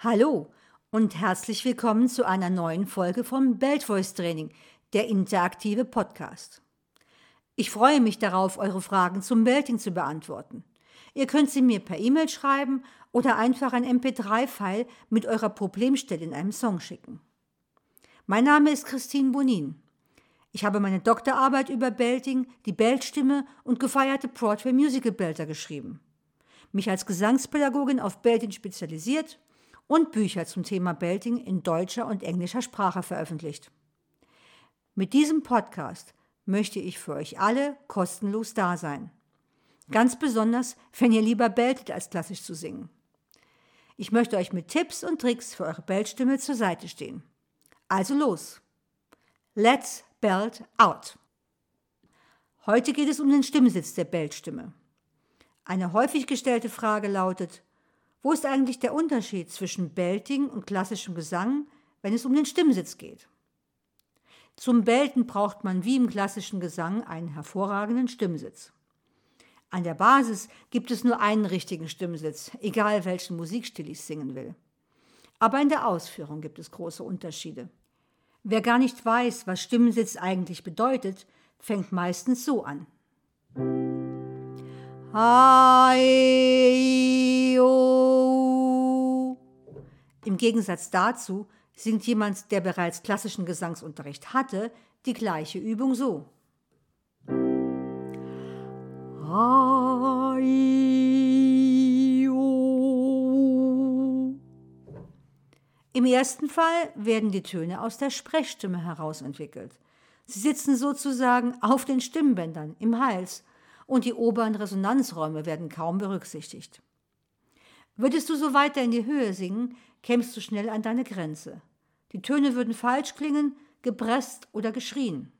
Hallo und herzlich willkommen zu einer neuen Folge vom Belt Voice Training, der interaktive Podcast. Ich freue mich darauf, eure Fragen zum Belting zu beantworten. Ihr könnt sie mir per E-Mail schreiben oder einfach ein MP3-File mit eurer Problemstelle in einem Song schicken. Mein Name ist Christine Bonin. Ich habe meine Doktorarbeit über Belting, die Beltstimme und gefeierte Broadway Musical Belter geschrieben. Mich als Gesangspädagogin auf Belting spezialisiert und Bücher zum Thema Belting in deutscher und englischer Sprache veröffentlicht. Mit diesem Podcast möchte ich für euch alle kostenlos da sein. Ganz besonders, wenn ihr lieber beltet, als klassisch zu singen. Ich möchte euch mit Tipps und Tricks für eure Beltstimme zur Seite stehen. Also los! Let's belt out! Heute geht es um den Stimmsitz der Beltstimme. Eine häufig gestellte Frage lautet, wo ist eigentlich der Unterschied zwischen Belting und klassischem Gesang, wenn es um den Stimmsitz geht? Zum Belten braucht man wie im klassischen Gesang einen hervorragenden Stimmsitz. An der Basis gibt es nur einen richtigen Stimmsitz, egal welchen Musikstil ich singen will. Aber in der Ausführung gibt es große Unterschiede. Wer gar nicht weiß, was Stimmsitz eigentlich bedeutet, fängt meistens so an. Im Gegensatz dazu singt jemand, der bereits klassischen Gesangsunterricht hatte, die gleiche Übung so. Im ersten Fall werden die Töne aus der Sprechstimme heraus entwickelt. Sie sitzen sozusagen auf den Stimmbändern, im Hals, und die oberen Resonanzräume werden kaum berücksichtigt. Würdest du so weiter in die Höhe singen, kämst du schnell an deine Grenze. Die Töne würden falsch klingen, gepresst oder geschrien.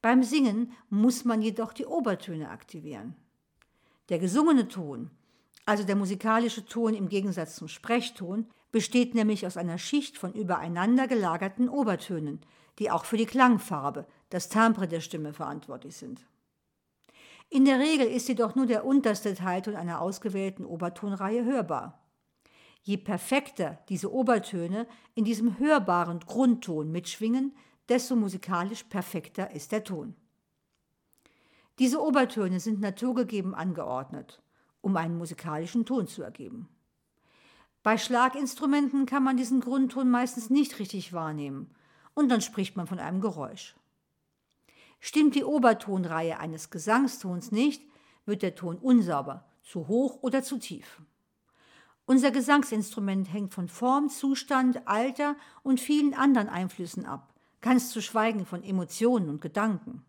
Beim Singen muss man jedoch die Obertöne aktivieren. Der gesungene Ton, also der musikalische Ton im Gegensatz zum Sprechton, besteht nämlich aus einer Schicht von übereinander gelagerten Obertönen, die auch für die Klangfarbe, das Timbre der Stimme verantwortlich sind. In der Regel ist jedoch nur der unterste Teilton einer ausgewählten Obertonreihe hörbar. Je perfekter diese Obertöne in diesem hörbaren Grundton mitschwingen, desto musikalisch perfekter ist der Ton. Diese Obertöne sind naturgegeben angeordnet, um einen musikalischen Ton zu ergeben. Bei Schlaginstrumenten kann man diesen Grundton meistens nicht richtig wahrnehmen und dann spricht man von einem Geräusch. Stimmt die Obertonreihe eines Gesangstons nicht, wird der Ton unsauber, zu hoch oder zu tief. Unser Gesangsinstrument hängt von Form, Zustand, Alter und vielen anderen Einflüssen ab, ganz zu schweigen von Emotionen und Gedanken.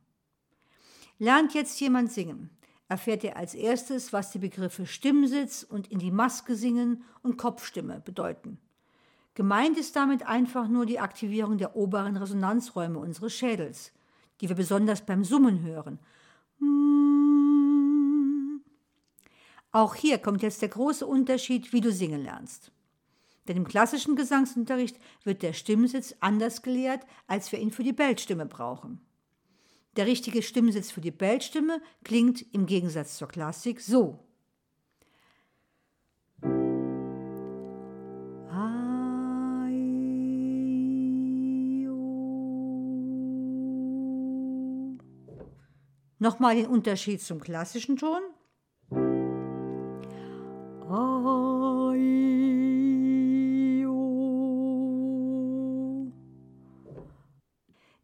Lernt jetzt jemand singen, erfährt er als erstes, was die Begriffe Stimmsitz und in die Maske singen und Kopfstimme bedeuten. Gemeint ist damit einfach nur die Aktivierung der oberen Resonanzräume unseres Schädels, die wir besonders beim Summen hören. Auch hier kommt jetzt der große Unterschied, wie du singen lernst. Denn im klassischen Gesangsunterricht wird der Stimmsitz anders gelehrt, als wir ihn für die Beltstimme brauchen. Der richtige Stimmsitz für die Beltstimme klingt im Gegensatz zur Klassik so. Nochmal den Unterschied zum klassischen Ton.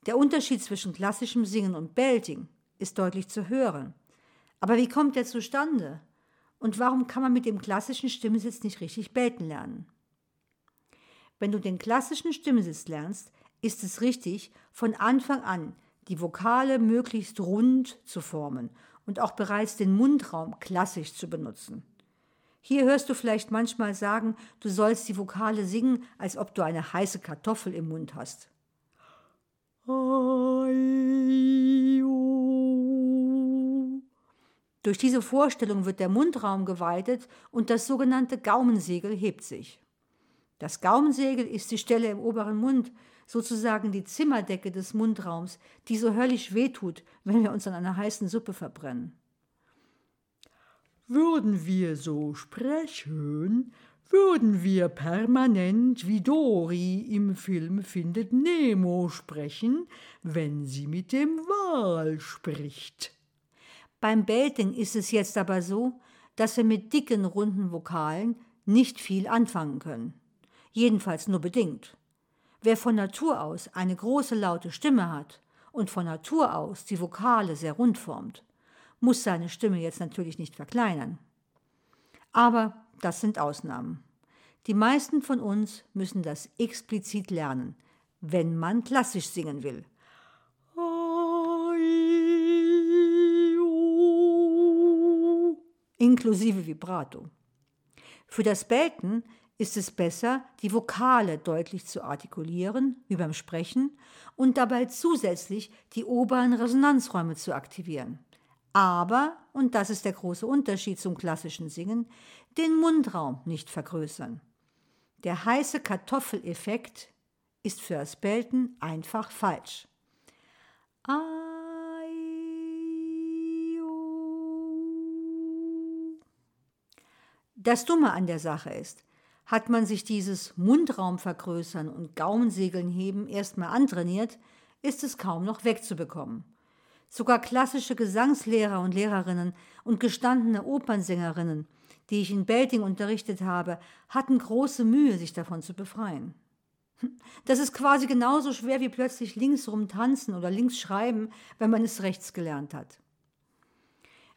Der Unterschied zwischen klassischem Singen und Belting ist deutlich zu hören. Aber wie kommt er zustande? Und warum kann man mit dem klassischen Stimmsitz nicht richtig belten lernen? Wenn du den klassischen Stimmsitz lernst, ist es richtig, von Anfang an die Vokale möglichst rund zu formen und auch bereits den Mundraum klassisch zu benutzen. Hier hörst du vielleicht manchmal sagen, du sollst die Vokale singen, als ob du eine heiße Kartoffel im Mund hast. Durch diese Vorstellung wird der Mundraum geweitet und das sogenannte Gaumensegel hebt sich. Das Gaumensegel ist die Stelle im oberen Mund, sozusagen die Zimmerdecke des Mundraums, die so höllisch wehtut, wenn wir uns an einer heißen Suppe verbrennen. Würden wir so sprechen, würden wir permanent wie Dory im Film Findet Nemo sprechen, wenn sie mit dem Wal spricht. Beim Belting ist es jetzt aber so, dass wir mit dicken, runden Vokalen nicht viel anfangen können. Jedenfalls nur bedingt. Wer von Natur aus eine große laute Stimme hat und von Natur aus die Vokale sehr rund formt, muss seine Stimme jetzt natürlich nicht verkleinern. Aber das sind Ausnahmen. Die meisten von uns müssen das explizit lernen, wenn man klassisch singen will. Inklusive Vibrato. Für das Belten ist es besser, die Vokale deutlich zu artikulieren, wie beim Sprechen, und dabei zusätzlich die oberen Resonanzräume zu aktivieren. Aber, und das ist der große Unterschied zum klassischen Singen, den Mundraum nicht vergrößern. Der heiße Kartoffeleffekt ist für das Belten einfach falsch. Das Dumme an der Sache ist, hat man sich dieses Mundraum vergrößern und Gaumensegeln heben erstmal antrainiert, ist es kaum noch wegzubekommen. Sogar klassische Gesangslehrer und Lehrerinnen und gestandene Opernsängerinnen, die ich in Belting unterrichtet habe, hatten große Mühe, sich davon zu befreien. Das ist quasi genauso schwer wie plötzlich linksrum tanzen oder links schreiben, wenn man es rechts gelernt hat.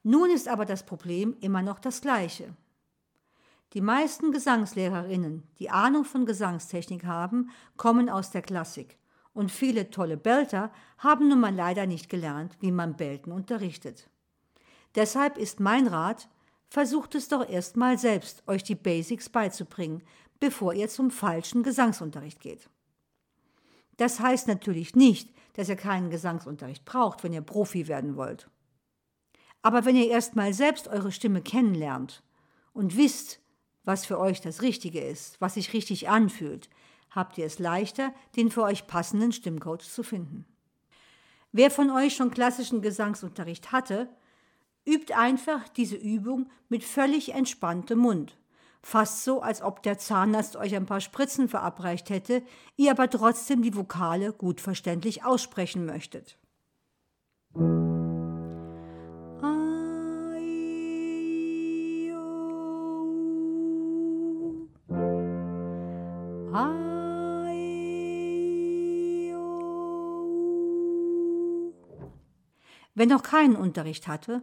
Nun ist aber das Problem immer noch das gleiche. Die meisten Gesangslehrerinnen, die Ahnung von Gesangstechnik haben, kommen aus der Klassik. Und viele tolle Belter haben nun mal leider nicht gelernt, wie man Belten unterrichtet. Deshalb ist mein Rat, versucht es doch erst mal selbst, euch die Basics beizubringen, bevor ihr zum falschen Gesangsunterricht geht. Das heißt natürlich nicht, dass ihr keinen Gesangsunterricht braucht, wenn ihr Profi werden wollt. Aber wenn ihr erst mal selbst eure Stimme kennenlernt und wisst, was für euch das Richtige ist, was sich richtig anfühlt, habt ihr es leichter, den für euch passenden Stimmcoach zu finden. Wer von euch schon klassischen Gesangsunterricht hatte, übt einfach diese Übung mit völlig entspanntem Mund. Fast so, als ob der Zahnarzt euch ein paar Spritzen verabreicht hätte, ihr aber trotzdem die Vokale gut verständlich aussprechen möchtet. Wer noch keinen Unterricht hatte,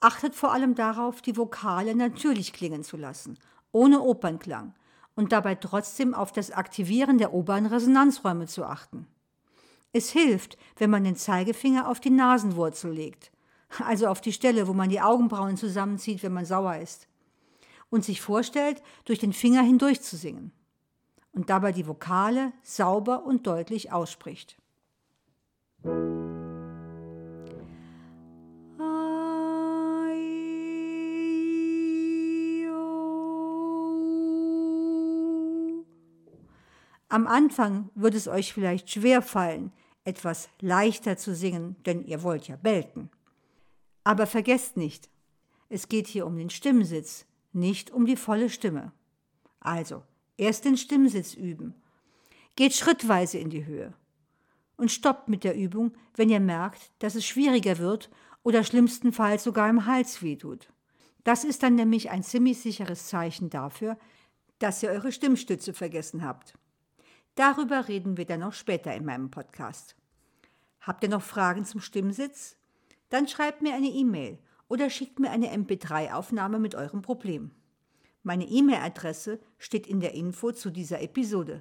achtet vor allem darauf, die Vokale natürlich klingen zu lassen, ohne Opernklang, und dabei trotzdem auf das Aktivieren der oberen Resonanzräume zu achten. Es hilft, wenn man den Zeigefinger auf die Nasenwurzel legt, also auf die Stelle, wo man die Augenbrauen zusammenzieht, wenn man sauer ist, und sich vorstellt, durch den Finger hindurch zu singen und dabei die Vokale sauber und deutlich ausspricht. Am Anfang wird es euch vielleicht schwer fallen, etwas leichter zu singen, denn ihr wollt ja belten. Aber vergesst nicht, es geht hier um den Stimmsitz, nicht um die volle Stimme. Also, erst den Stimmsitz üben. Geht schrittweise in die Höhe. Und stoppt mit der Übung, wenn ihr merkt, dass es schwieriger wird oder schlimmstenfalls sogar im Hals wehtut. Das ist dann nämlich ein ziemlich sicheres Zeichen dafür, dass ihr eure Stimmstütze vergessen habt. Darüber reden wir dann noch später in meinem Podcast. Habt ihr noch Fragen zum Stimmsitz? Dann schreibt mir eine E-Mail oder schickt mir eine MP3-Aufnahme mit eurem Problem. Meine E-Mail-Adresse steht in der Info zu dieser Episode.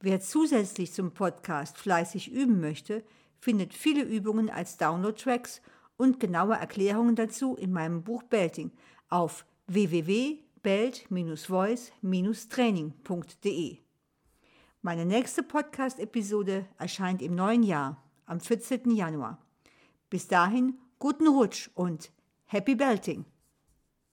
Wer zusätzlich zum Podcast fleißig üben möchte, findet viele Übungen als Download-Tracks und genaue Erklärungen dazu in meinem Buch Belting auf www.belt-voice-training.de. Meine nächste Podcast-Episode erscheint im neuen Jahr, am 14. Januar. Bis dahin, guten Rutsch und Happy Belting!